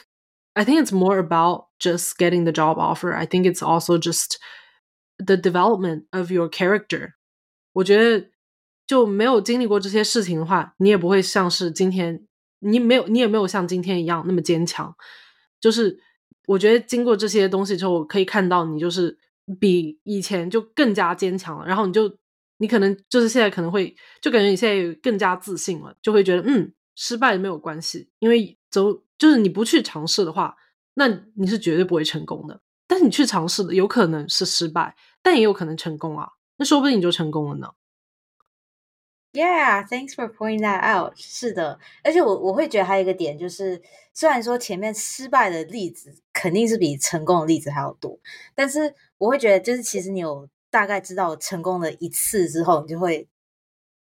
I think it's more about just getting the job offer. I think it's also just the development of your character. 我觉得就没有经历过这些事情的话，你也不会像是今天，你没有，你也没有像今天一样那么坚强。就是我觉得经过这些东西之后，我可以看到你就是比以前就更加坚强了。然后你就。你可能就是现在可能会就感觉你现在更加自信了，就会觉得嗯，失败没有关系，因为走就是你不去尝试的话，那你是绝对不会成功的。但是你去尝试的，有可能是失败，但也有可能成功啊。那说不定你就成功了呢。Yeah, thanks for pointing that out. 是的，而且我我会觉得还有一个点就是，虽然说前面失败的例子肯定是比成功的例子还要多，但是我会觉得就是其实你有。大概知道成功了一次之后，你就会，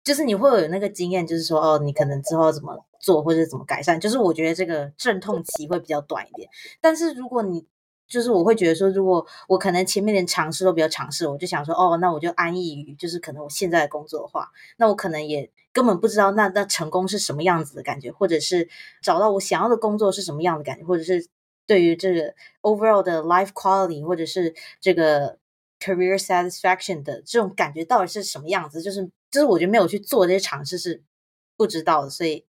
就是你会有那个经验，就是说，哦，你可能之后怎么做或者怎么改善，就是我觉得这个阵痛期会比较短一点。但是如果你，就是我会觉得说，如果我可能前面连尝试都比较尝试，我就想说，哦，那我就安逸于就是可能我现在的工作的话，那我可能也根本不知道那那成功是什么样子的感觉，或者是找到我想要的工作是什么样的感觉，或者是对于这个 overall 的 life quality，或者是这个。career satisfaction 的这种感觉到底是什么样子？就是就是，我觉得没有去做这些尝试是不知道的，所以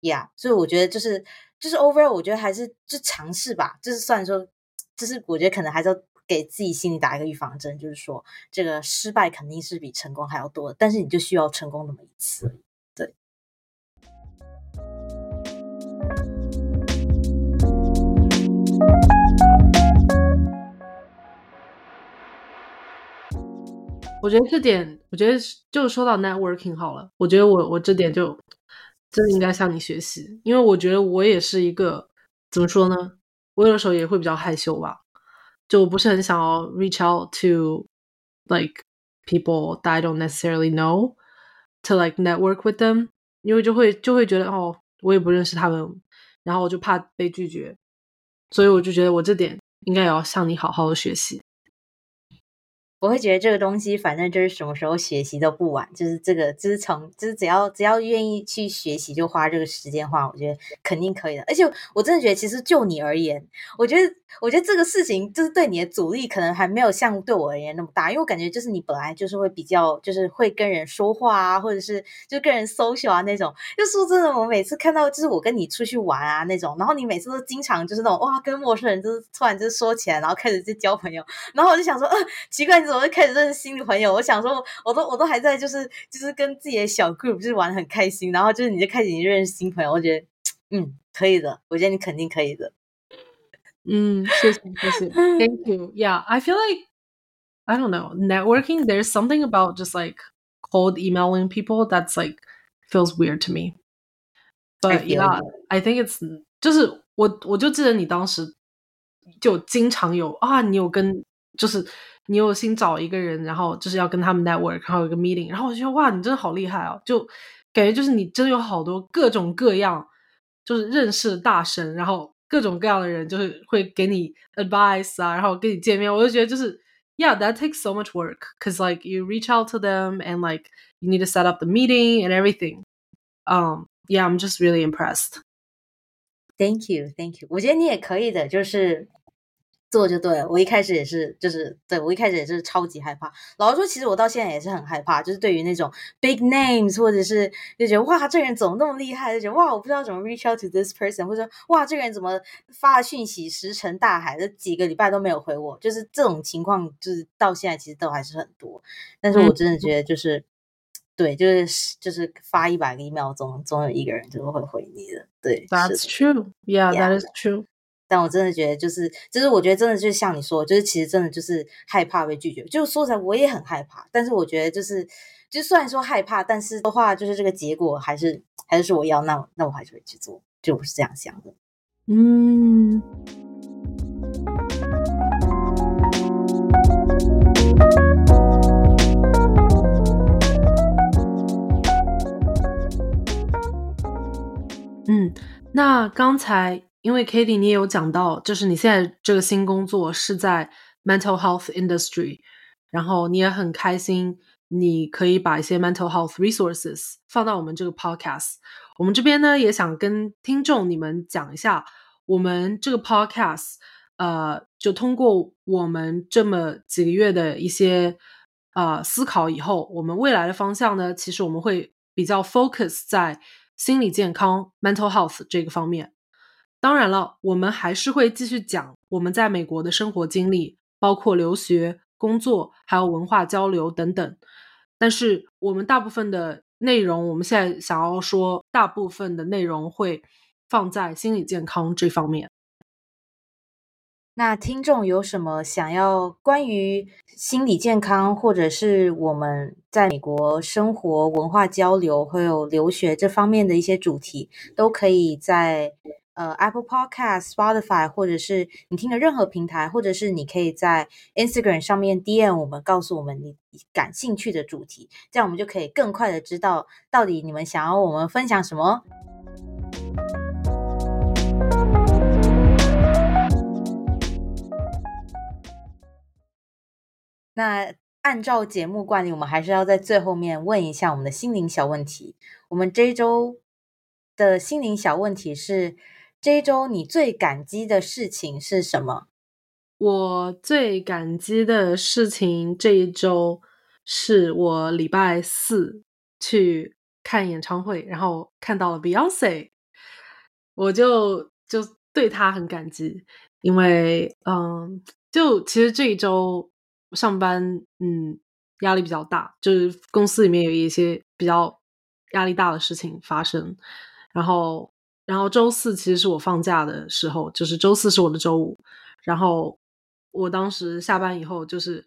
，yeah，所以我觉得就是就是 overall，我觉得还是就尝试吧。就是虽然说，就是我觉得可能还是要给自己心里打一个预防针，就是说这个失败肯定是比成功还要多，但是你就需要成功那么一次。对我觉得这点，我觉得就说到 networking 好了。我觉得我我这点就真的应该向你学习，因为我觉得我也是一个怎么说呢？我有的时候也会比较害羞吧，就不是很想要 reach out to like people that I don't necessarily know to like network with them，因为就会就会觉得哦，我也不认识他们，然后我就怕被拒绝，所以我就觉得我这点应该也要向你好好的学习。我会觉得这个东西，反正就是什么时候学习都不晚。就是这个，就是从，就是只要只要愿意去学习，就花这个时间花，我觉得肯定可以的。而且我真的觉得，其实就你而言，我觉得，我觉得这个事情就是对你的阻力可能还没有像对我而言那么大，因为我感觉就是你本来就是会比较，就是会跟人说话啊，或者是就跟人 social 啊那种。就说真的，我每次看到就是我跟你出去玩啊那种，然后你每次都经常就是那种哇，跟陌生人就是突然就是说起来，然后开始就交朋友，然后我就想说，呃，奇怪。我就开始认识新的朋友，我想说，我都我都还在，就是就是跟自己的小 group 就是玩很开心，然后就是你就开始你认识新朋友，我觉得嗯可以的，我觉得你肯定可以的。嗯，谢谢谢谢，Thank you. Yeah, I feel like I don't know networking. There's something about just like cold emailing people that's like feels weird to me. But yeah, I think it's 就是我我就记得你当时就经常有啊，你有跟就是你有心找一个人，然后就是要跟他们 network，然后有一个 meeting，然后我觉得哇，你真的好厉害哦，就感觉就是你真的有好多各种各样，就是认识的大神，然后各种各样的人就是会给你 advice 啊，然后跟你见面，我就觉得就是 yeah that takes so much work because like you reach out to them and like you need to set up the meeting and everything. Um, yeah, I'm just really impressed. Thank you, thank you。我觉得你也可以的，就是 做就对了。我一开始也是，就是对我一开始也是超级害怕。老实说，其实我到现在也是很害怕，就是对于那种 big names，或者是就觉得哇，这个人怎么那么厉害？就觉得哇，我不知道怎么 reach out to this person，或者说哇，这个人怎么发了讯息石沉大海，这几个礼拜都没有回我。就是这种情况，就是到现在其实都还是很多。但是我真的觉得就是。对，就是就是发一百个 email，总总有一个人就是会回你的。对，That's true. Yeah, that is true. 但我真的觉得，就是就是我觉得真的就是像你说，就是其实真的就是害怕被拒绝。就说起来，我也很害怕。但是我觉得，就是就虽然说害怕，但是的话，就是这个结果还是还是是我要，那那我还是会去做。就我是这样想的。嗯。嗯，那刚才因为 Katie 你也有讲到，就是你现在这个新工作是在 mental health industry，然后你也很开心，你可以把一些 mental health resources 放到我们这个 podcast。我们这边呢也想跟听众你们讲一下，我们这个 podcast，呃，就通过我们这么几个月的一些呃思考以后，我们未来的方向呢，其实我们会比较 focus 在。心理健康 （mental health） 这个方面，当然了，我们还是会继续讲我们在美国的生活经历，包括留学、工作，还有文化交流等等。但是，我们大部分的内容，我们现在想要说，大部分的内容会放在心理健康这方面。那听众有什么想要关于心理健康，或者是我们在美国生活、文化交流，还有留学这方面的一些主题，都可以在呃 Apple Podcast、Spotify，或者是你听的任何平台，或者是你可以在 Instagram 上面 DM 我们，告诉我们你感兴趣的主题，这样我们就可以更快的知道到底你们想要我们分享什么。那按照节目惯例，我们还是要在最后面问一下我们的心灵小问题。我们这一周的心灵小问题是：这一周你最感激的事情是什么？我最感激的事情这一周是我礼拜四去看演唱会，然后看到了 Beyonce，我就就对他很感激，因为嗯，就其实这一周。上班，嗯，压力比较大，就是公司里面有一些比较压力大的事情发生。然后，然后周四其实是我放假的时候，就是周四是我的周五。然后我当时下班以后，就是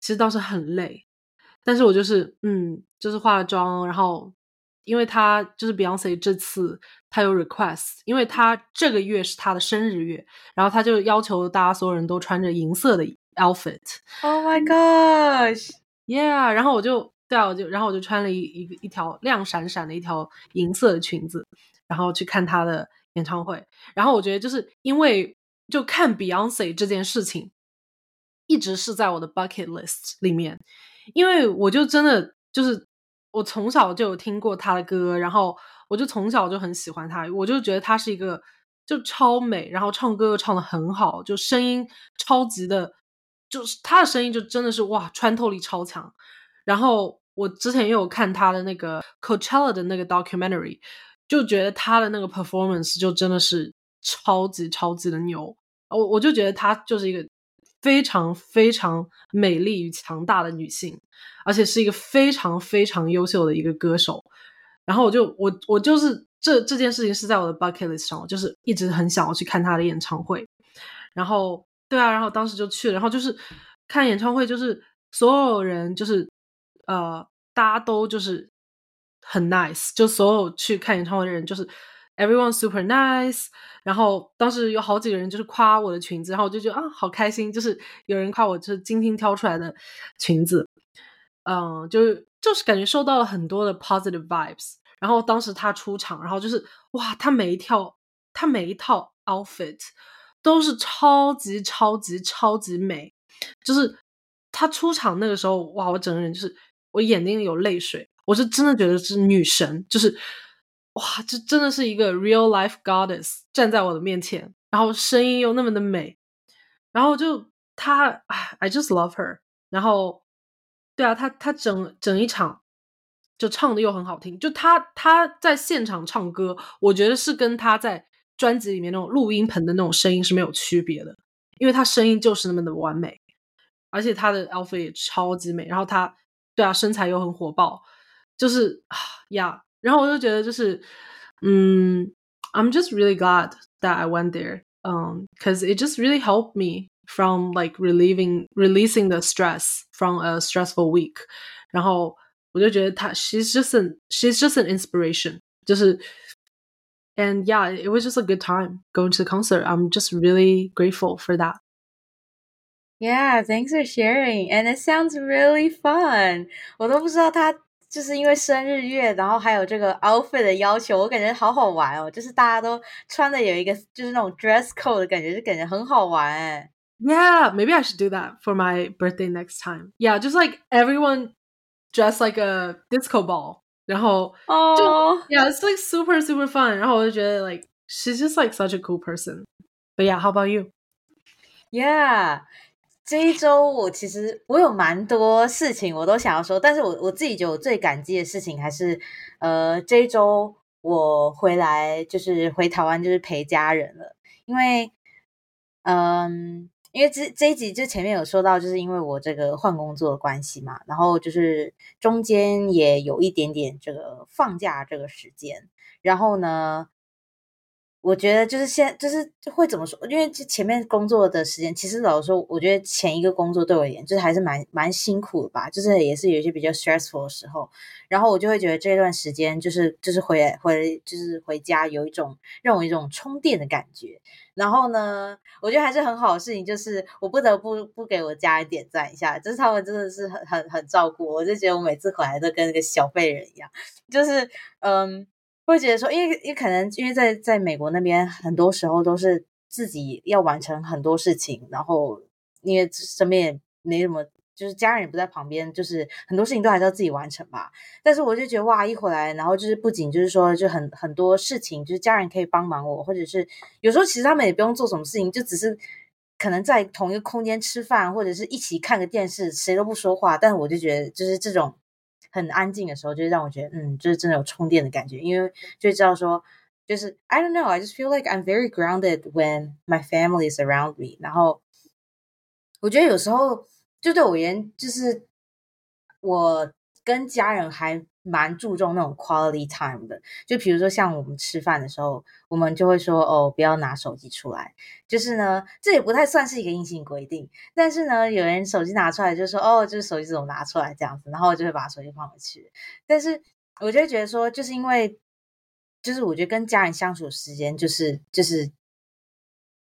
其实当时很累，但是我就是，嗯，就是化了妆，然后因为他就是 Beyonce 这次他有 request，因为他这个月是他的生日月，然后他就要求大家所有人都穿着银色的。Outfit. Oh my gosh. Yeah. 然后我就对啊，我就然后我就穿了一一个一条亮闪闪的一条银色的裙子，然后去看他的演唱会。然后我觉得就是因为就看 Beyonce 这件事情，一直是在我的 bucket list 里面，因为我就真的就是我从小就有听过他的歌，然后我就从小就很喜欢他，我就觉得他是一个就超美，然后唱歌又唱的很好，就声音超级的。就是他的声音就真的是哇，穿透力超强。然后我之前又有看他的那个 Coachella 的那个 documentary，就觉得他的那个 performance 就真的是超级超级的牛。我我就觉得她就是一个非常非常美丽与强大的女性，而且是一个非常非常优秀的一个歌手。然后我就我我就是这这件事情是在我的 bucket list 上，我就是一直很想要去看她的演唱会。然后。对啊，然后当时就去了，然后就是看演唱会，就是所有人就是呃，大家都就是很 nice，就所有去看演唱会的人就是 everyone super nice。然后当时有好几个人就是夸我的裙子，然后我就觉得啊，好开心，就是有人夸我就是精心挑出来的裙子，嗯，就就是感觉受到了很多的 positive vibes。然后当时他出场，然后就是哇，他每一跳，他每一套 outfit 都是超级超级超级美，就是他出场那个时候，哇，我整个人就是我眼睛有泪水，我是真的觉得是女神，就是哇，这真的是一个 real life goddess 站在我的面前，然后声音又那么的美，然后就她，I just love her，然后对啊，她她整整一场。就唱的又很好听，就她她在现场唱歌，我觉得是跟她在专辑里面那种录音棚的那种声音是没有区别的，因为她声音就是那么的完美，而且她的 outfit 也超级美，然后她对啊身材又很火爆，就是呀，然后我就觉得就是嗯，I'm just really glad that I went there, um, because it just really helped me from like relieving releasing the stress from a stressful week，然后。我就觉得她，she's just an she's just an inspiration，就是 and yeah, it was just a good time going to the concert. I'm just really grateful for that. Yeah, thanks for sharing. And it sounds really fun. 我都不知道他 就是因为生日月，然后还有这个 outfit 的要求，我感觉好好玩哦。就是大家都穿的有一个就是那种 dress code 的感觉，就感觉很好玩哎。Yeah, maybe I should do that for my birthday next time. Yeah, just like everyone dress like a disco ball，然后就 yeah it's like super super fun，然后我就觉得 like she's just like such a cool person。But yeah, how about you? Yeah， 这一周我其实我有蛮多事情我都想要说，但是我我自己觉得我最感激的事情还是呃这一周我回来就是回台湾就是陪家人了，因为嗯。因为这这一集就前面有说到，就是因为我这个换工作的关系嘛，然后就是中间也有一点点这个放假这个时间，然后呢。我觉得就是现就是会怎么说？因为前面工作的时间，其实老实说，我觉得前一个工作对我而言，就是还是蛮蛮辛苦的吧。就是也是有一些比较 stressful 的时候，然后我就会觉得这段时间就是就是回回就是回家有一种让我一种充电的感觉。然后呢，我觉得还是很好的事情，就是我不得不不给我家人点赞一下，就是他们真的是很很很照顾我，我就觉得我每次回来都跟那个小废人一样，就是嗯。会觉得说，因为也可能因为在在美国那边，很多时候都是自己要完成很多事情，然后因为身边也没什么，就是家人也不在旁边，就是很多事情都还是要自己完成吧。但是我就觉得哇，一回来，然后就是不仅就是说，就很很多事情，就是家人可以帮忙我，或者是有时候其实他们也不用做什么事情，就只是可能在同一个空间吃饭，或者是一起看个电视，谁都不说话。但我就觉得，就是这种。很安静的时候，就让我觉得，嗯，就是真的有充电的感觉，因为就知道说，就是 I don't know, I just feel like I'm very grounded when my family is around me。然后我觉得有时候就对我而言，就是我跟家人还。蛮注重那种 quality time 的，就比如说像我们吃饭的时候，我们就会说哦，不要拿手机出来。就是呢，这也不太算是一个硬性规定，但是呢，有人手机拿出来就说哦，就是手机怎么拿出来这样子，然后我就会把手机放回去。但是我就觉得说，就是因为，就是我觉得跟家人相处时间，就是就是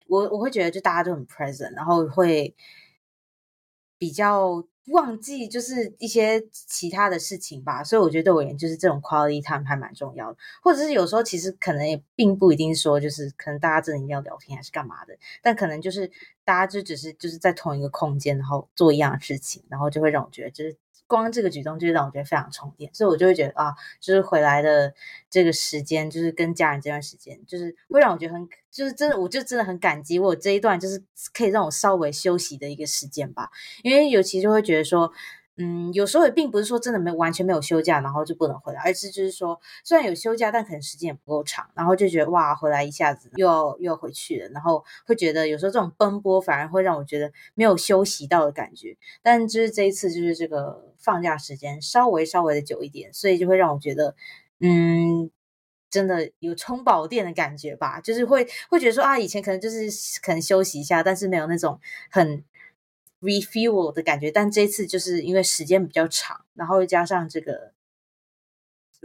我我会觉得就大家都很 present，然后会比较。忘记就是一些其他的事情吧，所以我觉得对我而言，就是这种 quality time 还蛮重要的。或者是有时候其实可能也并不一定说，就是可能大家真的一定要聊天还是干嘛的，但可能就是大家就只是就是在同一个空间，然后做一样的事情，然后就会让我觉得就是。光这个举动就让我觉得非常充电，所以我就会觉得啊，就是回来的这个时间，就是跟家人这段时间，就是会让我觉得很，就是真的，我就真的很感激我这一段，就是可以让我稍微休息的一个时间吧。因为尤其就会觉得说。嗯，有时候也并不是说真的没完全没有休假，然后就不能回来，而是就是说虽然有休假，但可能时间也不够长，然后就觉得哇，回来一下子又要又要回去了，然后会觉得有时候这种奔波反而会让我觉得没有休息到的感觉。但就是这一次就是这个放假时间稍微稍微的久一点，所以就会让我觉得嗯，真的有充饱电的感觉吧，就是会会觉得说啊，以前可能就是可能休息一下，但是没有那种很。Refuel 的感觉，但这次就是因为时间比较长，然后又加上这个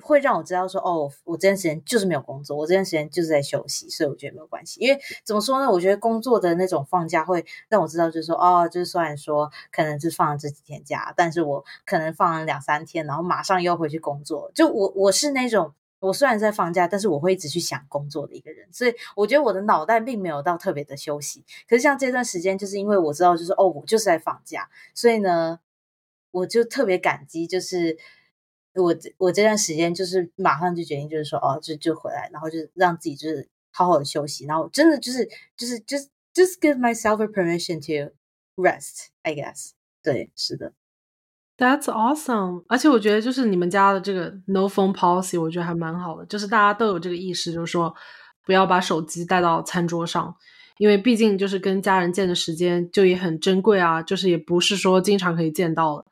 会让我知道说，哦，我这段时间就是没有工作，我这段时间就是在休息，所以我觉得没有关系。因为怎么说呢？我觉得工作的那种放假会让我知道，就是说，哦，就是虽然说可能是放了这几天假，但是我可能放了两三天，然后马上又回去工作。就我我是那种，我虽然在放假，但是我会一直去想工作的一个人，所以我觉得我的脑袋并没有到特别的休息。可是像这段时间，就是因为我知道，就是哦，我就是在放假，所以呢，我就特别感激，就是。我我这段时间就是马上就决定，就是说哦，就就回来，然后就让自己就是好好的休息，然后真的就是就是 just just give myself a permission to rest, I guess。对，是的，That's awesome。而且我觉得就是你们家的这个 no phone policy，我觉得还蛮好的，就是大家都有这个意识，就是说不要把手机带到餐桌上，因为毕竟就是跟家人见的时间就也很珍贵啊，就是也不是说经常可以见到的，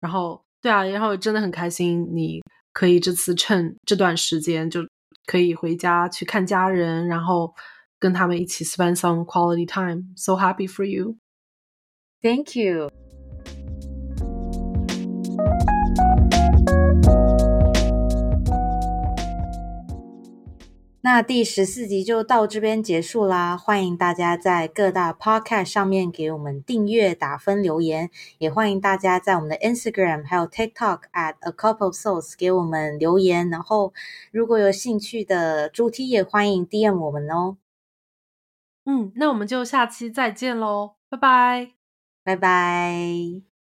然后。对啊，然后真的很开心，你可以这次趁这段时间就可以回家去看家人，然后跟他们一起 spend some quality time. So happy for you. Thank you. 那第十四集就到这边结束啦！欢迎大家在各大 podcast 上面给我们订阅、打分、留言，也欢迎大家在我们的 Instagram 还有 TikTok at a couple of souls 给我们留言。然后，如果有兴趣的主题，也欢迎 DM 我们哦。嗯，那我们就下期再见喽，拜拜，拜拜。